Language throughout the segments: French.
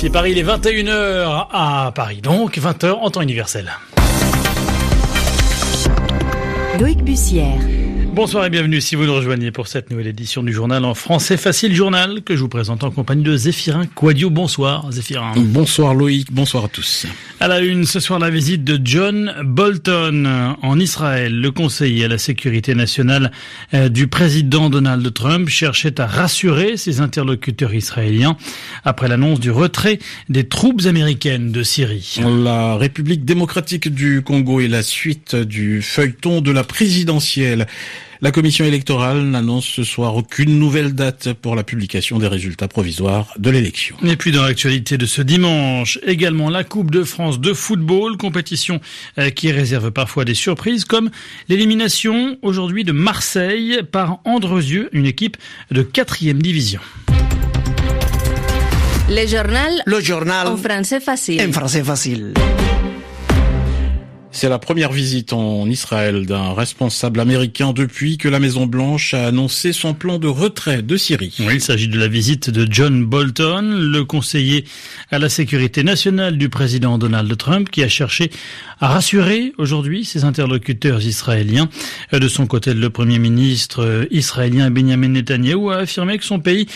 RFI Paris, il est 21h à Paris, donc 20h en temps universel. Loïc Bussière. Bonsoir et bienvenue si vous nous rejoignez pour cette nouvelle édition du journal en français facile journal que je vous présente en compagnie de Zéphirin Quadio. Bonsoir Zéphirin. Bonsoir Loïc, bonsoir à tous. À la une ce soir la visite de John Bolton en Israël. Le conseiller à la sécurité nationale euh, du président Donald Trump cherchait à rassurer ses interlocuteurs israéliens après l'annonce du retrait des troupes américaines de Syrie. La République démocratique du Congo est la suite du feuilleton de la présidentielle. La commission électorale n'annonce ce soir aucune nouvelle date pour la publication des résultats provisoires de l'élection. Et puis dans l'actualité de ce dimanche, également la Coupe de France de football, compétition euh, qui réserve parfois des surprises comme l'élimination aujourd'hui de Marseille par Andrezieux, une équipe de quatrième division. Le journal. Le journal. En français facile. En français facile. C'est la première visite en Israël d'un responsable américain depuis que la Maison-Blanche a annoncé son plan de retrait de Syrie. Oui, il s'agit de la visite de John Bolton, le conseiller à la sécurité nationale du président Donald Trump, qui a cherché à rassurer aujourd'hui ses interlocuteurs israéliens. De son côté, le premier ministre israélien Benjamin Netanyahu a affirmé que son pays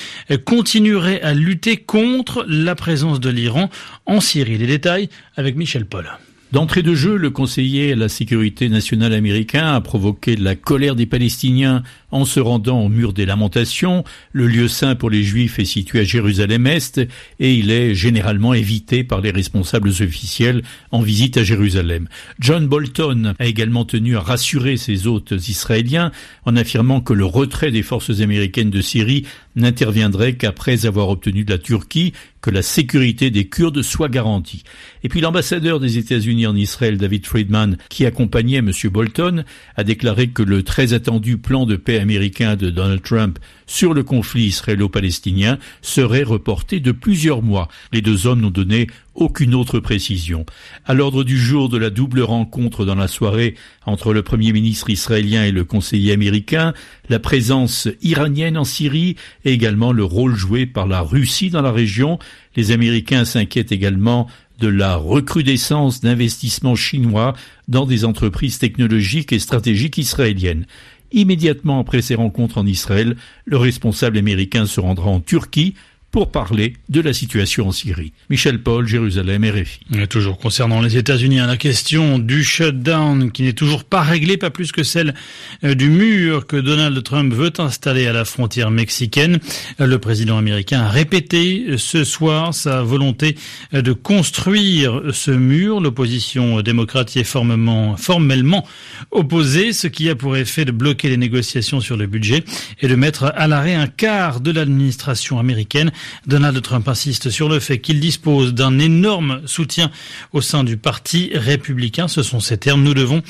continuerait à lutter contre la présence de l'Iran en Syrie. Les détails avec Michel Paul. D'entrée de jeu, le conseiller à la sécurité nationale américain a provoqué la colère des Palestiniens en se rendant au mur des lamentations. Le lieu saint pour les Juifs est situé à Jérusalem-Est et il est généralement évité par les responsables officiels en visite à Jérusalem. John Bolton a également tenu à rassurer ses hôtes israéliens en affirmant que le retrait des forces américaines de Syrie n'interviendrait qu'après avoir obtenu de la Turquie que la sécurité des Kurdes soit garantie. Et puis l'ambassadeur des États-Unis en Israël, David Friedman, qui accompagnait M. Bolton, a déclaré que le très attendu plan de paix américain de Donald Trump sur le conflit israélo-palestinien serait reporté de plusieurs mois. Les deux hommes n'ont donné aucune autre précision. À l'ordre du jour de la double rencontre dans la soirée entre le Premier ministre israélien et le conseiller américain, la présence iranienne en Syrie et également le rôle joué par la Russie dans la région. Les Américains s'inquiètent également de la recrudescence d'investissements chinois dans des entreprises technologiques et stratégiques israéliennes. Immédiatement après ces rencontres en Israël, le responsable américain se rendra en Turquie pour parler de la situation en Syrie. Michel Paul, Jérusalem, RFI. Toujours concernant les États-Unis, hein, la question du shutdown qui n'est toujours pas réglée, pas plus que celle euh, du mur que Donald Trump veut installer à la frontière mexicaine. Euh, le président américain a répété euh, ce soir sa volonté de construire ce mur. L'opposition démocrate est formellement, formellement opposée, ce qui a pour effet de bloquer les négociations sur le budget et de mettre à l'arrêt un quart de l'administration américaine. Donald Trump insiste sur le fait qu'il dispose d'un énorme soutien au sein du Parti républicain. Ce sont ses termes. Nous devons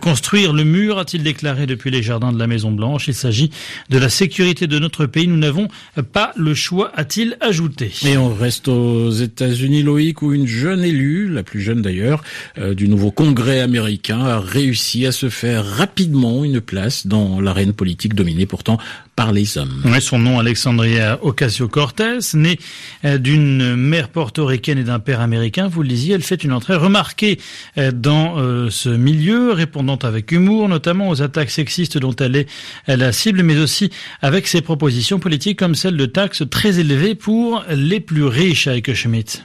construire le mur, a-t-il déclaré depuis les jardins de la Maison Blanche. Il s'agit de la sécurité de notre pays. Nous n'avons pas le choix, a-t-il ajouté. Et on reste aux États-Unis, Loïc, où une jeune élue, la plus jeune d'ailleurs, euh, du nouveau Congrès américain, a réussi à se faire rapidement une place dans l'arène politique dominée pourtant par les hommes. Oui, son nom, Alexandria Ocasio-Cortez, née euh, d'une mère portoricaine et d'un père américain, vous le disiez, elle fait une entrée remarquée euh, dans euh, ce milieu, répondant avec humour, notamment aux attaques sexistes dont elle est la cible, mais aussi avec ses propositions politiques comme celle de taxes très élevées pour les plus riches, avec Schmidt.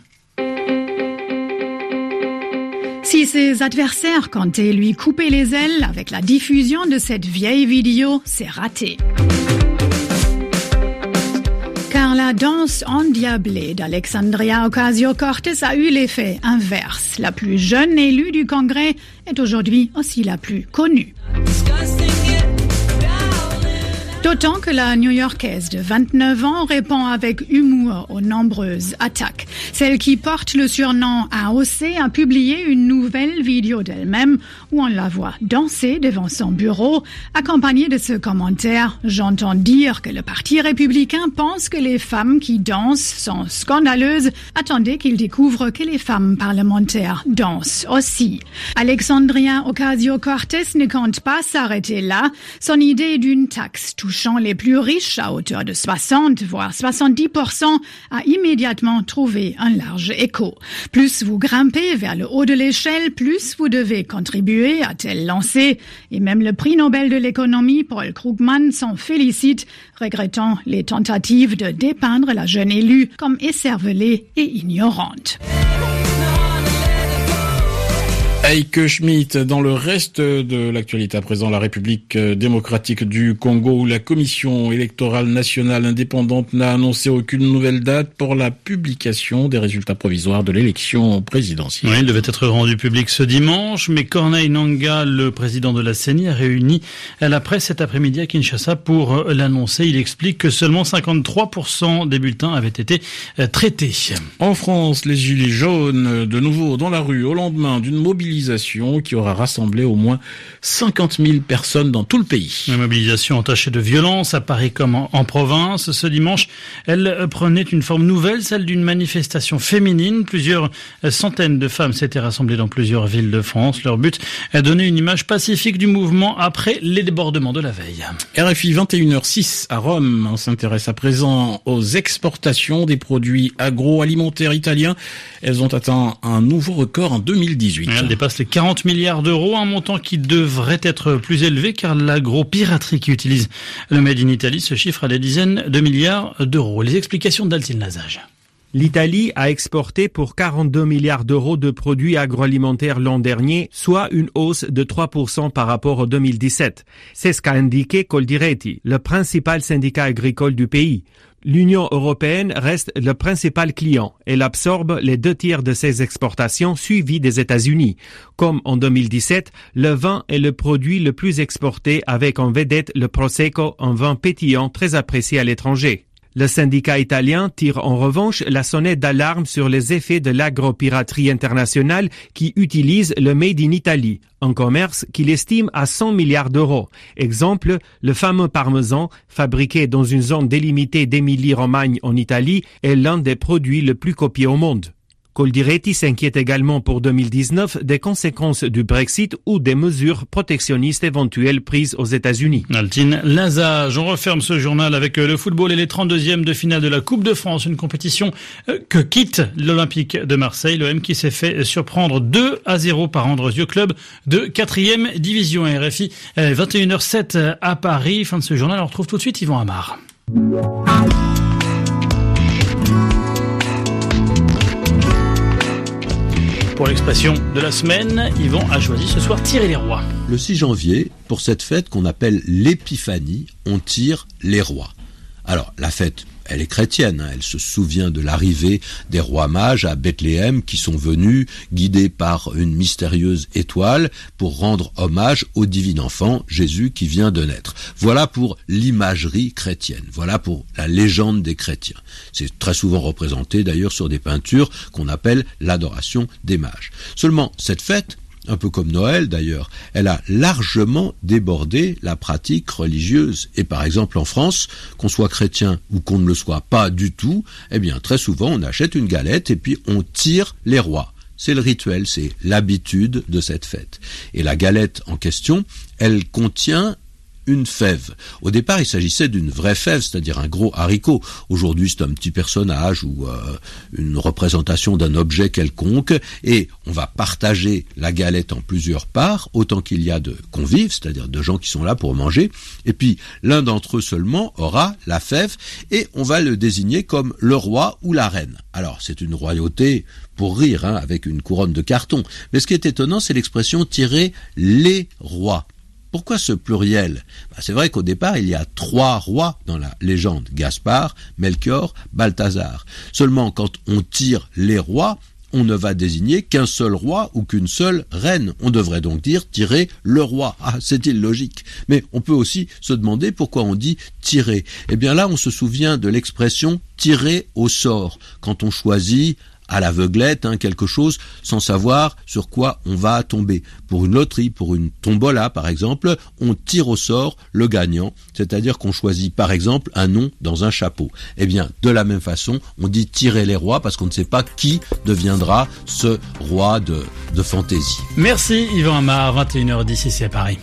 Si ses adversaires comptaient lui couper les ailes avec la diffusion de cette vieille vidéo, c'est raté. La danse endiablée d'Alexandria Ocasio-Cortez a eu l'effet inverse. La plus jeune élue du Congrès est aujourd'hui aussi la plus connue. D'autant que la New-Yorkaise de 29 ans répond avec humour aux nombreuses attaques. Celle qui porte le surnom AOC a publié une nouvelle vidéo d'elle-même où on la voit danser devant son bureau, accompagnée de ce commentaire J'entends dire que le Parti républicain pense que les femmes qui dansent sont scandaleuses. Attendez qu'ils découvrent que les femmes parlementaires dansent aussi. Alexandria Ocasio-Cortez ne compte pas s'arrêter là. Son idée d'une taxe touchant les plus riches à hauteur de 60 voire 70% a immédiatement trouvé un large écho. Plus vous grimpez vers le haut de l'échelle, plus vous devez contribuer, a-t-elle. Et même le prix Nobel de l'économie, Paul Krugman, s'en félicite, regrettant les tentatives de dépeindre la jeune élue comme écervelée et ignorante. Heike Schmidt, dans le reste de l'actualité à présent, la République euh, démocratique du Congo, où la Commission électorale nationale indépendante n'a annoncé aucune nouvelle date pour la publication des résultats provisoires de l'élection présidentielle. Oui, il devait être rendu public ce dimanche, mais Corneille Nanga, le président de la CENI, a réuni la presse cet après-midi à Kinshasa pour euh, l'annoncer. Il explique que seulement 53% des bulletins avaient été euh, traités. En France, les gilets jaunes, de nouveau dans la rue, au lendemain d'une mobilisation qui aura rassemblé au moins 50 000 personnes dans tout le pays. La mobilisation entachée de violence à Paris comme en, province. Ce dimanche, elle prenait une forme nouvelle, celle d'une manifestation féminine. Plusieurs centaines de femmes s'étaient rassemblées dans plusieurs villes de France. Leur but est de donner une image pacifique du mouvement après les débordements de la veille. RFI 21h06 à Rome. On s'intéresse à présent aux exportations des produits agroalimentaires italiens. Elles ont atteint un nouveau record en 2018 dépasse les 40 milliards d'euros, un montant qui devrait être plus élevé car l'agro-piraterie qui utilise le Made in Italy se chiffre à des dizaines de milliards d'euros. Les explications d'Altine Lazage. L'Italie a exporté pour 42 milliards d'euros de produits agroalimentaires l'an dernier, soit une hausse de 3% par rapport au 2017. C'est ce qu'a indiqué Coldiretti, le principal syndicat agricole du pays. L'Union européenne reste le principal client. Elle absorbe les deux tiers de ses exportations suivies des États-Unis. Comme en 2017, le vin est le produit le plus exporté avec en vedette le Prosecco, un vin pétillant très apprécié à l'étranger. Le syndicat italien tire en revanche la sonnette d'alarme sur les effets de l'agropiraterie internationale qui utilise le Made in Italy, un commerce qu'il estime à 100 milliards d'euros. Exemple, le fameux parmesan, fabriqué dans une zone délimitée d'Émilie-Romagne en Italie, est l'un des produits les plus copiés au monde. Coldiretti s'inquiète également pour 2019 des conséquences du Brexit ou des mesures protectionnistes éventuelles prises aux États-Unis. Altine Lazage, on referme ce journal avec euh, le football et les 32e de finale de la Coupe de France, une compétition euh, que quitte l'Olympique de Marseille, l'OM qui s'est fait surprendre 2 à 0 par Androsio Club de 4e division RFI 21h07 euh, à Paris. Fin de ce journal, on retrouve tout de suite Yvan Amar. Pour l'expression de la semaine, Yvan a choisi ce soir tirer les rois. Le 6 janvier, pour cette fête qu'on appelle l'épiphanie, on tire les rois. Alors, la fête elle est chrétienne, hein. elle se souvient de l'arrivée des rois mages à Bethléem qui sont venus guidés par une mystérieuse étoile pour rendre hommage au divin enfant Jésus qui vient de naître. Voilà pour l'imagerie chrétienne, voilà pour la légende des chrétiens. C'est très souvent représenté d'ailleurs sur des peintures qu'on appelle l'adoration des mages. Seulement cette fête un peu comme Noël d'ailleurs, elle a largement débordé la pratique religieuse. Et par exemple en France, qu'on soit chrétien ou qu'on ne le soit pas du tout, eh bien très souvent on achète une galette et puis on tire les rois. C'est le rituel, c'est l'habitude de cette fête. Et la galette en question, elle contient une fève. Au départ, il s'agissait d'une vraie fève, c'est-à-dire un gros haricot. Aujourd'hui, c'est un petit personnage ou euh, une représentation d'un objet quelconque, et on va partager la galette en plusieurs parts, autant qu'il y a de convives, c'est-à-dire de gens qui sont là pour manger, et puis l'un d'entre eux seulement aura la fève, et on va le désigner comme le roi ou la reine. Alors, c'est une royauté pour rire, hein, avec une couronne de carton. Mais ce qui est étonnant, c'est l'expression tirer les rois. Pourquoi ce pluriel bah, C'est vrai qu'au départ, il y a trois rois dans la légende, Gaspard, Melchior, Balthazar. Seulement, quand on tire les rois, on ne va désigner qu'un seul roi ou qu'une seule reine. On devrait donc dire tirer le roi. Ah, c'est illogique. Mais on peut aussi se demander pourquoi on dit tirer. Eh bien là, on se souvient de l'expression tirer au sort. Quand on choisit à l'aveuglette, hein, quelque chose sans savoir sur quoi on va tomber. Pour une loterie, pour une tombola par exemple, on tire au sort le gagnant, c'est-à-dire qu'on choisit par exemple un nom dans un chapeau. Eh bien, de la même façon, on dit tirer les rois parce qu'on ne sait pas qui deviendra ce roi de, de fantaisie. Merci Yvan Amar, 21h10 ici à Paris.